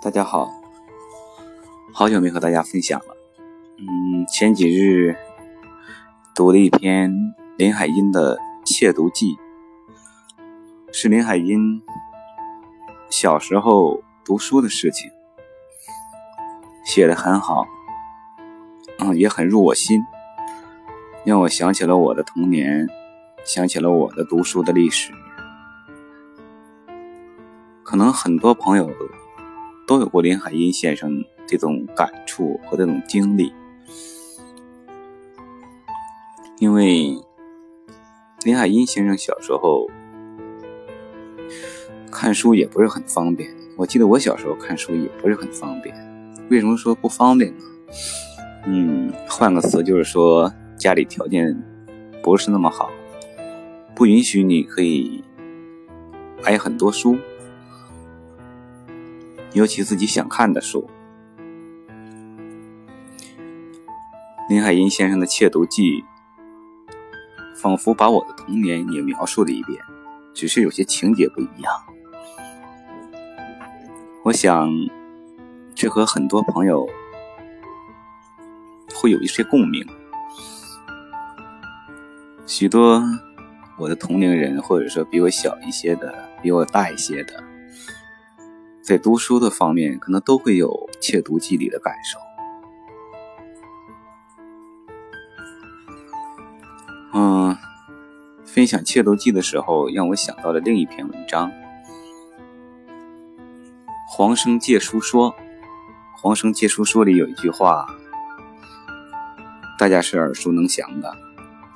大家好，好久没和大家分享了。嗯，前几日读了一篇林海音的《窃读记》，是林海音小时候读书的事情，写的很好，嗯，也很入我心，让我想起了我的童年，想起了我的读书的历史。可能很多朋友都有过林海音先生这种感触和这种经历，因为林海音先生小时候看书也不是很方便。我记得我小时候看书也不是很方便。为什么说不方便呢？嗯，换个词就是说家里条件不是那么好，不允许你可以买很多书。尤其自己想看的书，林海音先生的《窃读记》仿佛把我的童年也描述了一遍，只是有些情节不一样。我想，这和很多朋友会有一些共鸣。许多我的同龄人，或者说比我小一些的，比我大一些的。在读书的方面，可能都会有《窃读记》里的感受。嗯，分享《窃读记》的时候，让我想到了另一篇文章。黄生借书说，《黄生借书说》里有一句话，大家是耳熟能详的，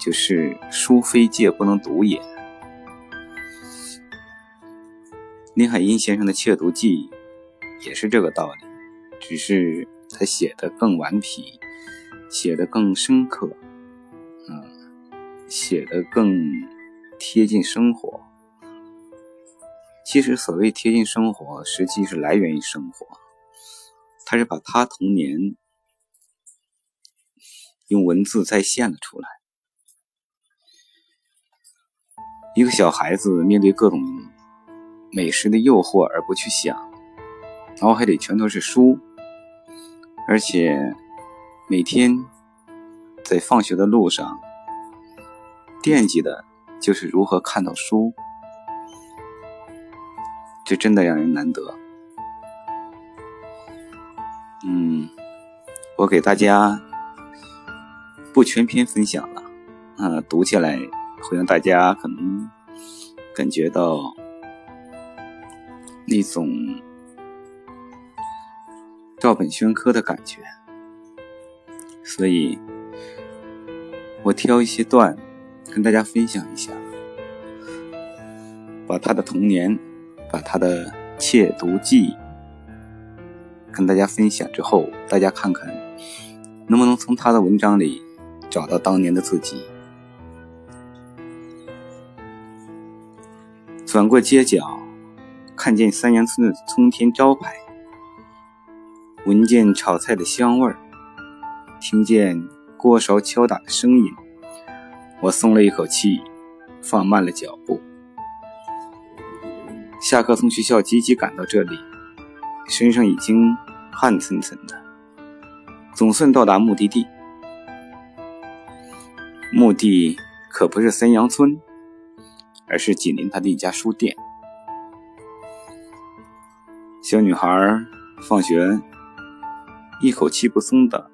就是“书非借不能读也”。林海音先生的《窃读记》也是这个道理，只是他写的更顽皮，写的更深刻，嗯，写的更贴近生活。其实所谓贴近生活，实际是来源于生活。他是把他童年用文字再现了出来。一个小孩子面对各种。美食的诱惑而不去想，脑海里全都是书，而且每天在放学的路上惦记的就是如何看到书，这真的让人难得。嗯，我给大家不全篇分享了，嗯，读起来会让大家可能感觉到。那种照本宣科的感觉，所以我挑一些段跟大家分享一下，把他的童年，把他的窃读记跟大家分享之后，大家看看能不能从他的文章里找到当年的自己。转过街角。看见三阳村的冲天招牌，闻见炒菜的香味儿，听见锅勺敲打的声音，我松了一口气，放慢了脚步。下课从学校急急赶到这里，身上已经汗涔涔的，总算到达目的地。目的可不是三阳村，而是紧邻他的一家书店。小女孩放学，一口气不松的，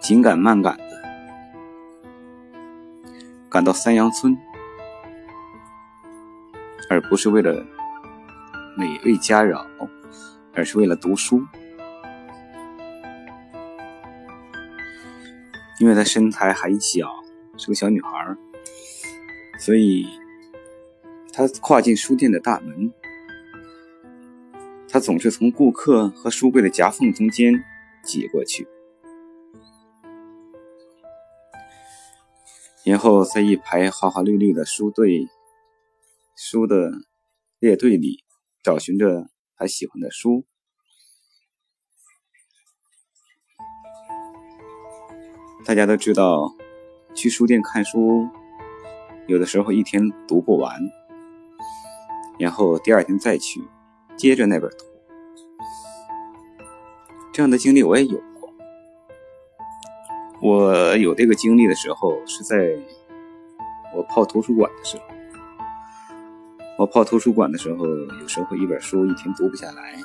紧赶慢赶的赶到三阳村，而不是为了美味佳肴，而是为了读书。因为她身材还小，是个小女孩，所以她跨进书店的大门。他总是从顾客和书柜的夹缝中间挤过去，然后在一排花花绿绿的书队、书的列队里找寻着他喜欢的书。大家都知道，去书店看书，有的时候一天读不完，然后第二天再去。接着那本读，这样的经历我也有过。我有这个经历的时候，是在我泡图书馆的时候。我泡图书馆的时候，有时候一本书一天读不下来，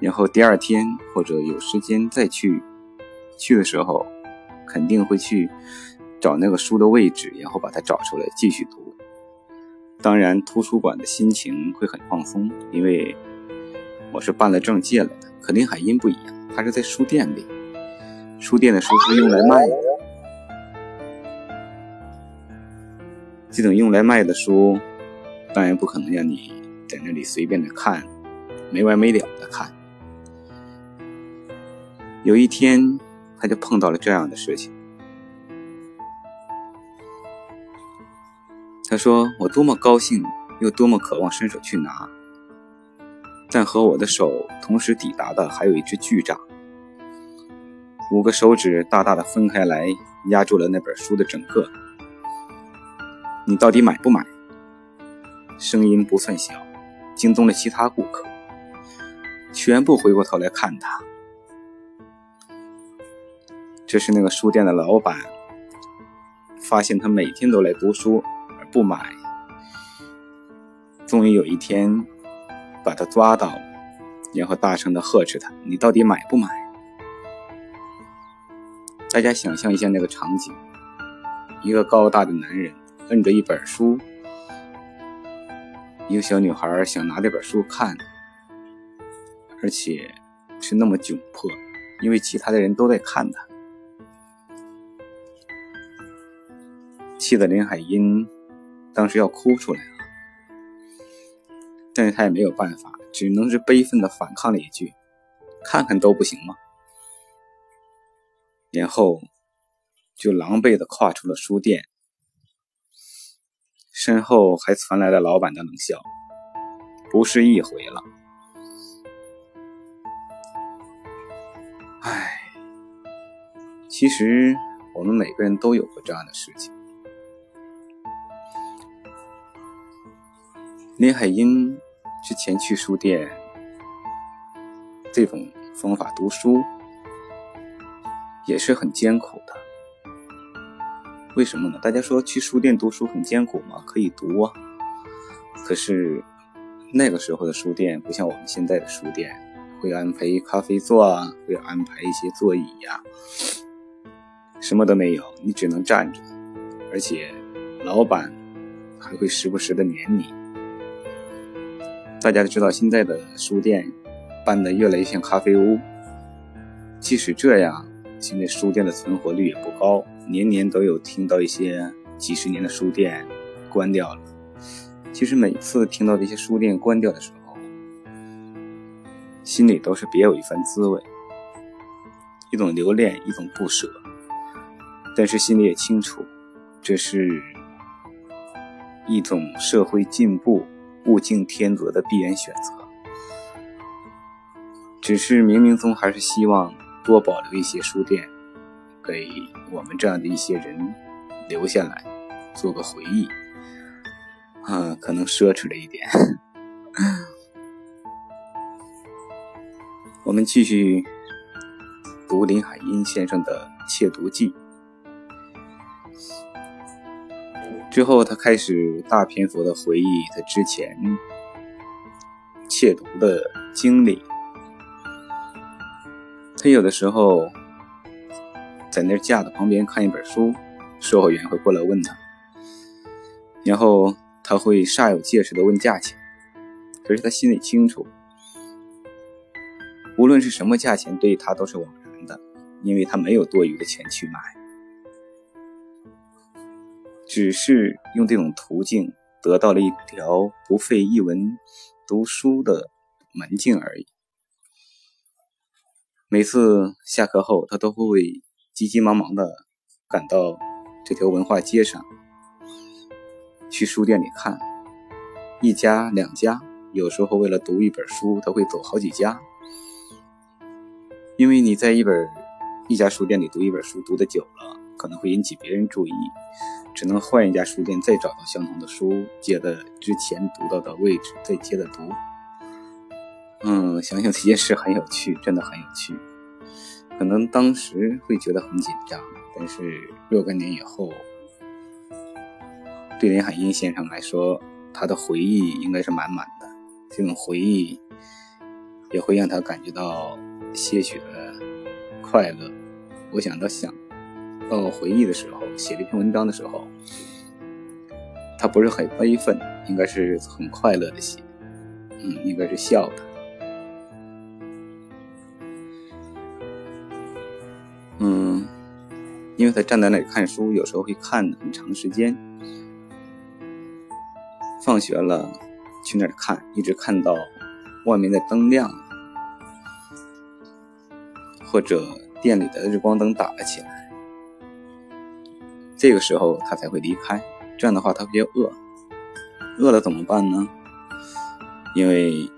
然后第二天或者有时间再去去的时候，肯定会去找那个书的位置，然后把它找出来继续读。当然，图书馆的心情会很放松，因为我是办了证借来的。可林海音不一样，他是在书店里，书店的书是用来卖的，这种用来卖的书。当然不可能让你在那里随便的看，没完没了的看。有一天，他就碰到了这样的事情。他说：“我多么高兴，又多么渴望伸手去拿，但和我的手同时抵达的还有一只巨掌，五个手指大大的分开来，压住了那本书的整个。你到底买不买？”声音不算小，惊动了其他顾客，全部回过头来看他。这是那个书店的老板，发现他每天都来读书而不买，终于有一天把他抓到，然后大声的呵斥他：“你到底买不买？”大家想象一下那个场景：一个高大的男人摁着一本书。一个小女孩想拿这本书看，而且是那么窘迫，因为其他的人都在看她，气得林海音当时要哭出来了，是她也没有办法，只能是悲愤的反抗了一句：“看看都不行吗？”然后就狼狈的跨出了书店。身后还传来了老板的冷笑，不是一回了。唉，其实我们每个人都有过这样的事情。林海音之前去书店，这种方法读书也是很艰苦的。为什么呢？大家说去书店读书很艰苦吗？可以读啊，可是那个时候的书店不像我们现在的书店，会安排咖啡座啊，会安排一些座椅呀，什么都没有，你只能站着，而且老板还会时不时的黏你。大家都知道现在的书店办的越来越像咖啡屋，即使这样，现在书店的存活率也不高。年年都有听到一些几十年的书店关掉了。其实每次听到这些书店关掉的时候，心里都是别有一番滋味，一种留恋，一种不舍。但是心里也清楚，这是一种社会进步、物竞天择的必然选择。只是冥冥中还是希望多保留一些书店。给我们这样的一些人留下来，做个回忆，啊，可能奢侈了一点。我们继续读林海音先生的《窃读记》，之后他开始大篇幅的回忆他之前窃读的经历。他有的时候。在那架子旁边看一本书，售货员会过来问他，然后他会煞有介事的问价钱，可是他心里清楚，无论是什么价钱，对他都是枉然的，因为他没有多余的钱去买，只是用这种途径得到了一条不费一文读书的门径而已。每次下课后，他都会。急急忙忙的赶到这条文化街上，去书店里看，一家两家，有时候为了读一本书，他会走好几家。因为你在一本一家书店里读一本书，读的久了，可能会引起别人注意，只能换一家书店再找到相同的书，接着之前读到的位置再接着读。嗯，想想这件事很有趣，真的很有趣。可能当时会觉得很紧张，但是若干年以后，对林海音先生来说，他的回忆应该是满满的。这种回忆也会让他感觉到些许的快乐。我想到想到回忆的时候，写这篇文章的时候，他不是很悲愤，应该是很快乐的写，嗯，应该是笑的。嗯，因为他站在那里看书，有时候会看很长时间。放学了，去那儿看，一直看到外面的灯亮了，或者店里的日光灯打了起来。这个时候他才会离开。这样的话，他比较饿，饿了怎么办呢？因为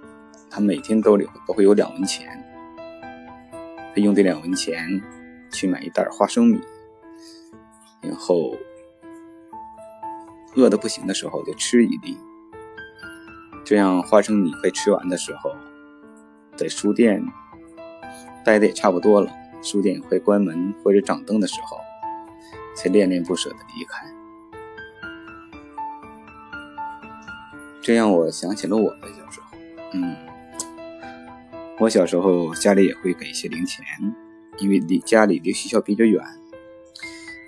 他每天都里都会有两文钱，他用这两文钱。去买一袋花生米，然后饿得不行的时候就吃一粒。这样花生米被吃完的时候，在书店待的也差不多了，书店快关门或者掌灯的时候，才恋恋不舍的离开。这让我想起了我的小时候，嗯，我小时候家里也会给一些零钱。因为离家里离学校比较远，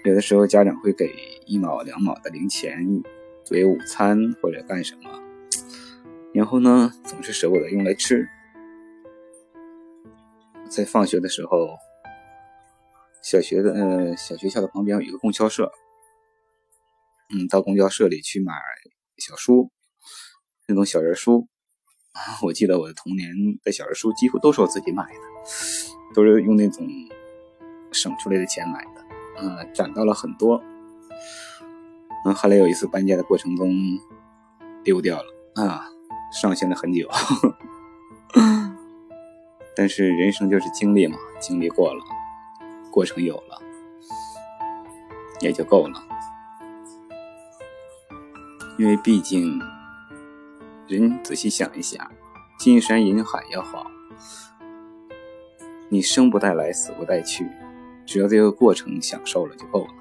有的时候家长会给一毛两毛的零钱作为午餐或者干什么，然后呢总是舍不得用来吃。在放学的时候，小学的呃小学校的旁边有一个供销社，嗯，到供销社里去买小书，那种小人书。我记得我的童年的小人书几乎都是我自己买的。都是用那种省出来的钱买的，嗯，攒到了很多。嗯，后来有一次搬家的过程中丢掉了，啊，伤心了很久。但是人生就是经历嘛，经历过了，过程有了，也就够了。因为毕竟，人仔细想一想，金山银海也好。你生不带来，死不带去，只要这个过程享受了就够了。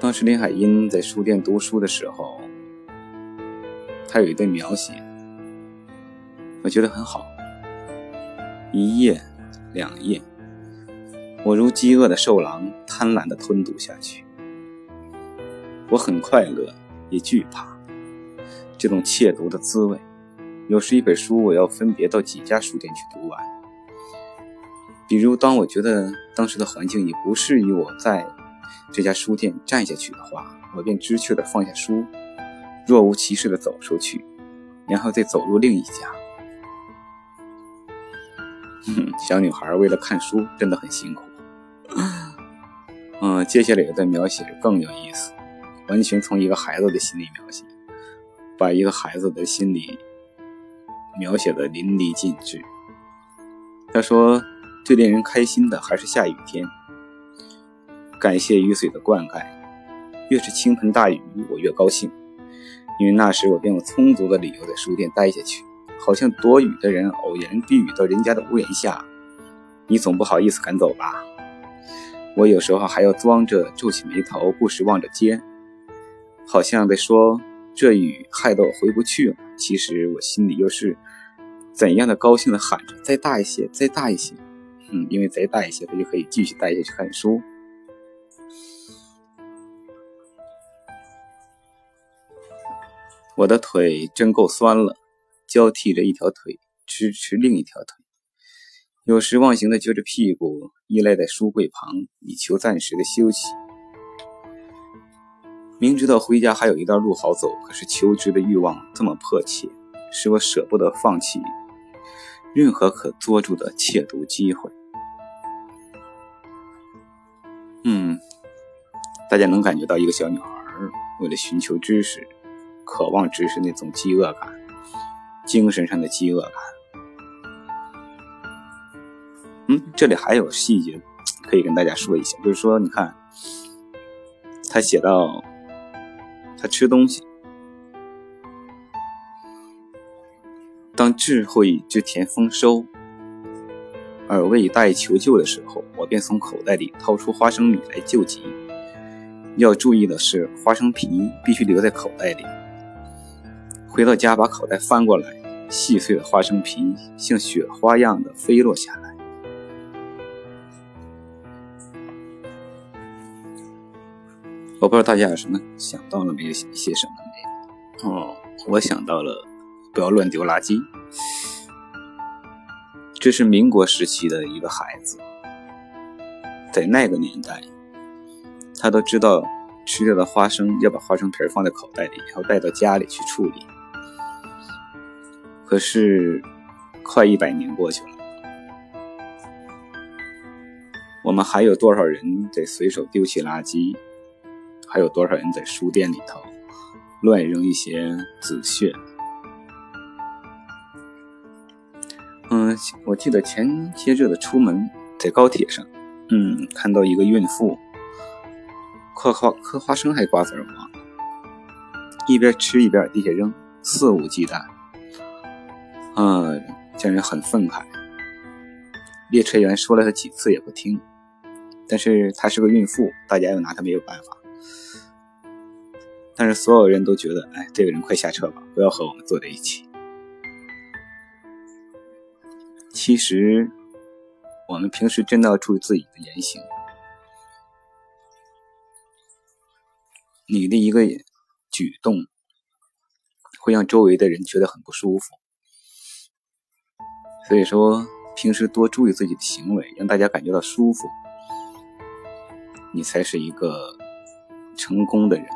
当时林海音在书店读书的时候，他有一段描写，我觉得很好。一页，两页，我如饥饿的兽狼，贪婪的吞吐下去。我很快乐，也惧怕这种窃读的滋味。有时一本书，我要分别到几家书店去读完。比如，当我觉得当时的环境已不适宜我在这家书店站下去的话，我便知趣地放下书，若无其事地走出去，然后再走入另一家。小女孩为了看书真的很辛苦。嗯，接下来一段描写更有意思，完全从一个孩子的心理描写，把一个孩子的心理。描写的淋漓尽致。他说：“最令人开心的还是下雨天，感谢雨水的灌溉。越是倾盆大雨，我越高兴，因为那时我便有充足的理由在书店待下去。好像躲雨的人偶然避雨到人家的屋檐下，你总不好意思赶走吧？我有时候还要装着皱起眉头，不时望着街，好像在说。”这雨害得我回不去了。其实我心里又是怎样的高兴的喊着：“再大一些，再大一些！”嗯，因为再大一些，他就可以继续待下去看书。我的腿真够酸了，交替着一条腿支持另一条腿，有时忘形的撅着屁股依赖在书柜旁，以求暂时的休息。明知道回家还有一段路好走，可是求知的欲望这么迫切，使我舍不得放弃任何可捉住的窃读机会。嗯，大家能感觉到一个小女孩为了寻求知识、渴望知识那种饥饿感，精神上的饥饿感。嗯，这里还有细节可以跟大家说一下，就是说，你看，他写到。他吃东西，当智慧之田丰收，而未待求救的时候，我便从口袋里掏出花生米来救急。要注意的是，花生皮必须留在口袋里。回到家，把口袋翻过来，细碎的花生皮像雪花一样的飞落下来。我不知道大家有什么想到了没有？写什么没有？哦，我想到了，不要乱丢垃圾。这是民国时期的一个孩子，在那个年代，他都知道吃掉的花生要把花生皮放在口袋里，然后带到家里去处理。可是，快一百年过去了，我们还有多少人在随手丢弃垃圾？还有多少人在书店里头乱扔一些纸屑？嗯，我记得前些日子出门在高铁上，嗯，看到一个孕妇嗑花嗑花生还瓜子儿吗？一边吃一边往地下扔，肆无忌惮，嗯，叫人很愤慨。列车员说了他几次也不听，但是她是个孕妇，大家又拿她没有办法。但是所有人都觉得，哎，这个人快下车吧，不要和我们坐在一起。其实，我们平时真的要注意自己的言行。你的一个举动，会让周围的人觉得很不舒服。所以说，平时多注意自己的行为，让大家感觉到舒服，你才是一个成功的人。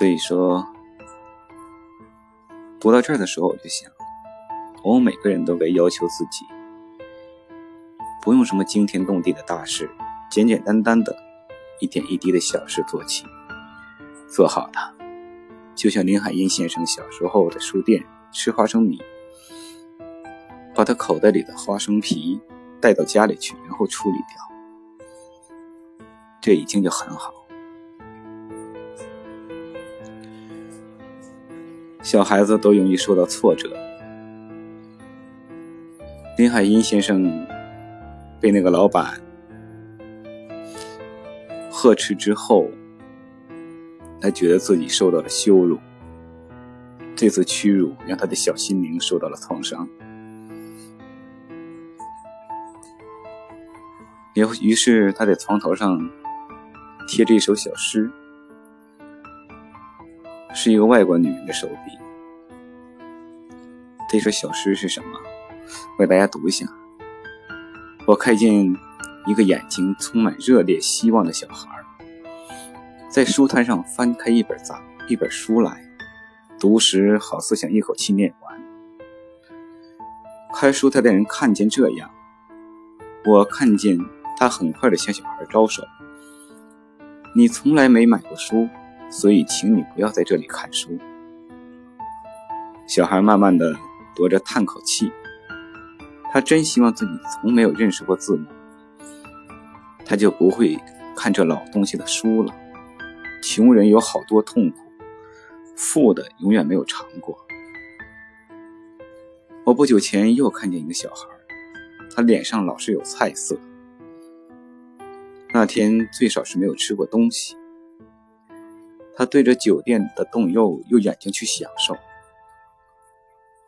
所以说，读到这儿的时候，我就想，我们每个人都该要求自己，不用什么惊天动地的大事，简简单单的，一点一滴的小事做起，做好它。就像林海音先生小时候在书店吃花生米，把他口袋里的花生皮带到家里去，然后处理掉，这已经就很好。小孩子都容易受到挫折。林海音先生被那个老板呵斥之后，他觉得自己受到了羞辱，这次屈辱让他的小心灵受到了创伤。也于是他在床头上贴着一首小诗。是一个外国女人的手笔。这首小诗是什么？我给大家读一下。我看见一个眼睛充满热烈希望的小孩，在书摊上翻开一本杂一本书来，读时好似想一口气念完。开书摊的人看见这样，我看见他很快的向小孩招手：“你从来没买过书。”所以，请你不要在这里看书。小孩慢慢的踱着，叹口气。他真希望自己从没有认识过字母，他就不会看这老东西的书了。穷人有好多痛苦，富的永远没有尝过。我不久前又看见一个小孩，他脸上老是有菜色。那天最少是没有吃过东西。他对着酒店的冻肉用眼睛去享受。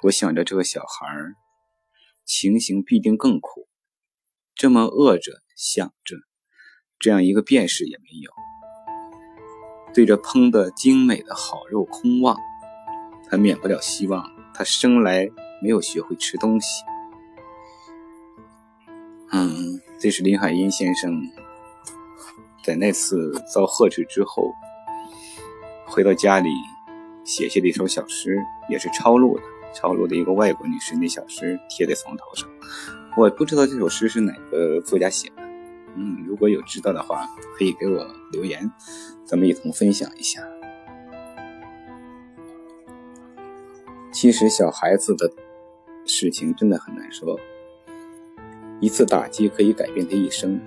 我想着这个小孩情形必定更苦，这么饿着想着，这样一个便士也没有。对着烹的精美的好肉空望，他免不了希望他生来没有学会吃东西。嗯，这是林海音先生在那次遭呵斥之后。回到家里，写下了一首小诗，也是抄录的，抄录的一个外国女士的小诗，贴在床头上。我不知道这首诗是哪个作家写的，嗯，如果有知道的话，可以给我留言，咱们一同分享一下。其实小孩子的事情真的很难说，一次打击可以改变他一生，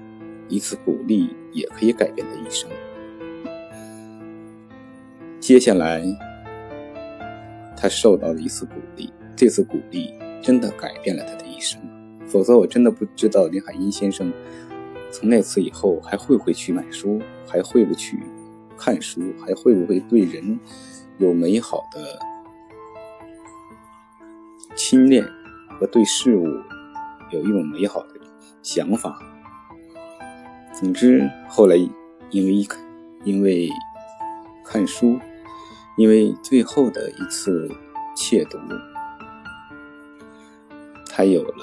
一次鼓励也可以改变他一生。接下来，他受到了一次鼓励，这次鼓励真的改变了他的一生。否则，我真的不知道林海音先生从那次以后还会不会去买书，还会不会去看书，还会不会对人有美好的亲恋和对事物有一种美好的想法。总之，后来因为一看，因为看书，因为最后的一次窃读，他有了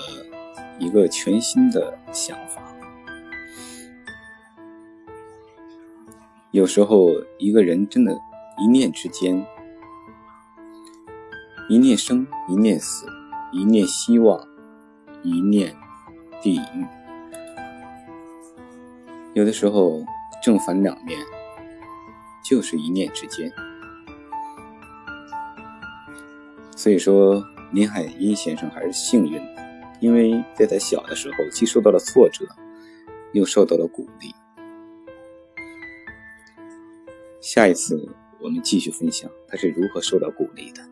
一个全新的想法。有时候，一个人真的，一念之间，一念生，一念死，一念希望，一念地狱。有的时候，正反两面就是一念之间。所以说，林海音先生还是幸运的，因为在他小的时候既受到了挫折，又受到了鼓励。下一次我们继续分享他是如何受到鼓励的。